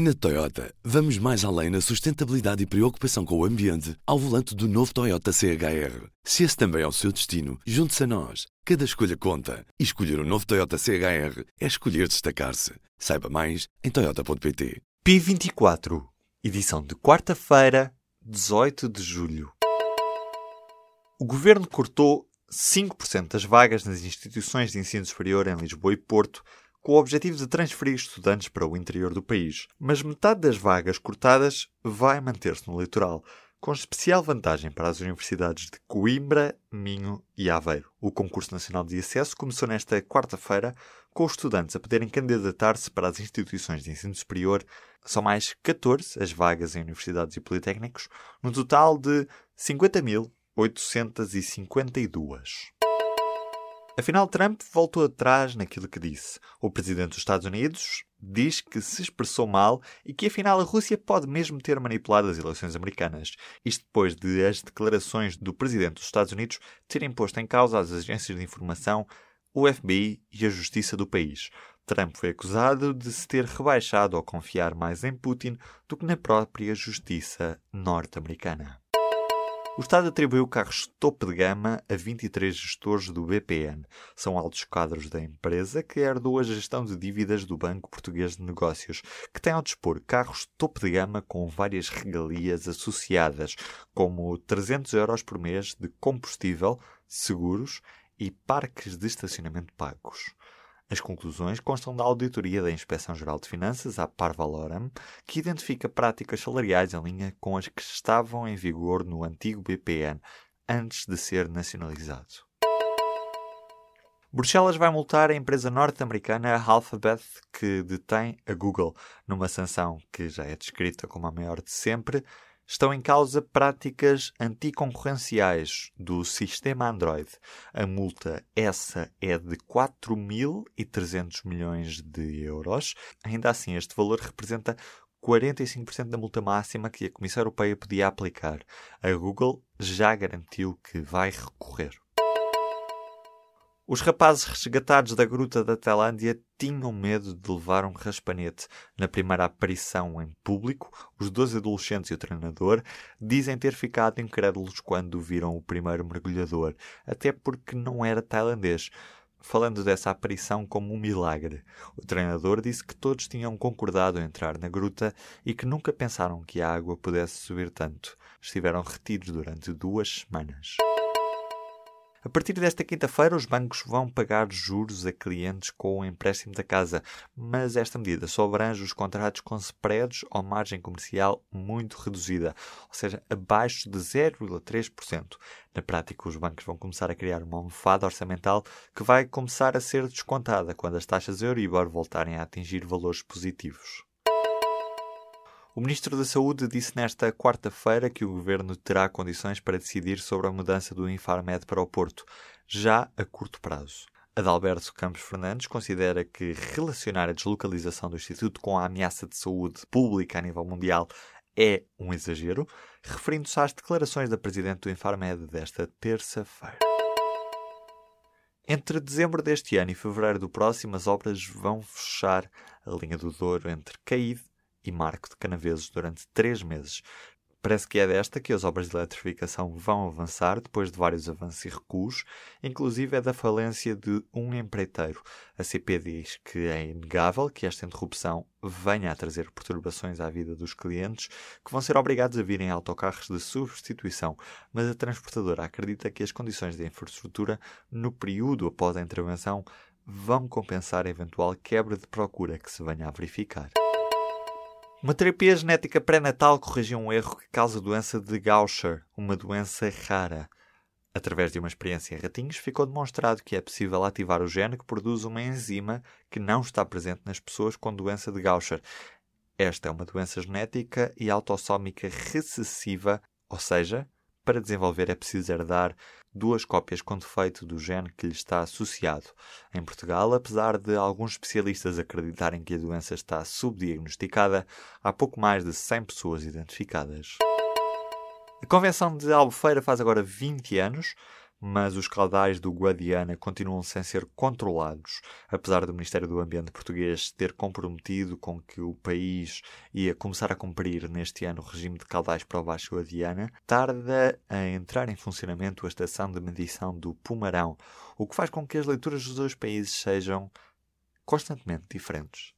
Na Toyota, vamos mais além na sustentabilidade e preocupação com o ambiente ao volante do novo Toyota CHR. Se esse também é o seu destino, junte-se a nós. Cada escolha conta. E escolher o um novo Toyota CHR é escolher destacar-se. Saiba mais em Toyota.pt. P24, edição de quarta-feira, 18 de julho. O governo cortou 5% das vagas nas instituições de ensino superior em Lisboa e Porto com o objetivo de transferir estudantes para o interior do país. Mas metade das vagas cortadas vai manter-se no litoral, com especial vantagem para as universidades de Coimbra, Minho e Aveiro. O concurso nacional de acesso começou nesta quarta-feira, com os estudantes a poderem candidatar-se para as instituições de ensino superior. São mais 14 as vagas em universidades e politécnicos, no total de 50.852. Afinal, Trump voltou atrás naquilo que disse. O presidente dos Estados Unidos diz que se expressou mal e que afinal a Rússia pode mesmo ter manipulado as eleições americanas. Isto depois de as declarações do presidente dos Estados Unidos terem posto em causa as agências de informação, o FBI e a justiça do país. Trump foi acusado de se ter rebaixado ao confiar mais em Putin do que na própria justiça norte-americana. O Estado atribuiu carros topo de gama a 23 gestores do BPN. São altos quadros da empresa que herdou a gestão de dívidas do Banco Português de Negócios, que tem ao dispor carros topo de gama com várias regalias associadas, como 300 euros por mês de combustível, seguros e parques de estacionamento pagos. As conclusões constam da auditoria da Inspeção-Geral de Finanças, a Parvaloram, que identifica práticas salariais em linha com as que estavam em vigor no antigo BPN, antes de ser nacionalizado. Bruxelas vai multar a empresa norte-americana Alphabet, que detém a Google, numa sanção que já é descrita como a maior de sempre, estão em causa práticas anticoncorrenciais do sistema Android. A multa essa é de 4.300 milhões de euros. Ainda assim, este valor representa 45% da multa máxima que a Comissão Europeia podia aplicar. A Google já garantiu que vai recorrer. Os rapazes resgatados da gruta da Tailândia tinham medo de levar um raspanete. Na primeira aparição em público, os dois adolescentes e o treinador dizem ter ficado incrédulos quando viram o primeiro mergulhador, até porque não era tailandês. Falando dessa aparição como um milagre, o treinador disse que todos tinham concordado em entrar na gruta e que nunca pensaram que a água pudesse subir tanto. Estiveram retidos durante duas semanas. A partir desta quinta-feira, os bancos vão pagar juros a clientes com o empréstimo da casa, mas esta medida só abrange os contratos com spreads ou margem comercial muito reduzida, ou seja, abaixo de 0,3%. Na prática, os bancos vão começar a criar uma almofada orçamental que vai começar a ser descontada quando as taxas Euribor voltarem a atingir valores positivos. O Ministro da Saúde disse nesta quarta-feira que o governo terá condições para decidir sobre a mudança do Infarmed para o Porto, já a curto prazo. Adalberto Campos Fernandes considera que relacionar a deslocalização do Instituto com a ameaça de saúde pública a nível mundial é um exagero, referindo-se às declarações da Presidente do Infarmed desta terça-feira. Entre dezembro deste ano e fevereiro do próximo, as obras vão fechar a linha do Douro entre Caíde e Marco de Canaveses durante três meses. Parece que é desta que as obras de eletrificação vão avançar, depois de vários avanços e recuos, inclusive é da falência de um empreiteiro. A CP diz que é inegável que esta interrupção venha a trazer perturbações à vida dos clientes, que vão ser obrigados a vir em autocarros de substituição, mas a transportadora acredita que as condições de infraestrutura, no período após a intervenção, vão compensar a eventual quebra de procura que se venha a verificar. Uma terapia genética pré-natal corrigiu um erro que causa a doença de Gaucher, uma doença rara. Através de uma experiência em ratinhos, ficou demonstrado que é possível ativar o gene que produz uma enzima que não está presente nas pessoas com doença de Gaucher. Esta é uma doença genética e autossómica recessiva, ou seja, para desenvolver é preciso herdar duas cópias com defeito do gene que lhe está associado. Em Portugal, apesar de alguns especialistas acreditarem que a doença está subdiagnosticada, há pouco mais de 100 pessoas identificadas. A Convenção de Albufeira faz agora 20 anos. Mas os caudais do Guadiana continuam sem ser controlados, apesar do Ministério do Ambiente português ter comprometido com que o país ia começar a cumprir neste ano o regime de caudais para o Baixo Guadiana, tarda a entrar em funcionamento a estação de medição do Pumarão, o que faz com que as leituras dos dois países sejam constantemente diferentes.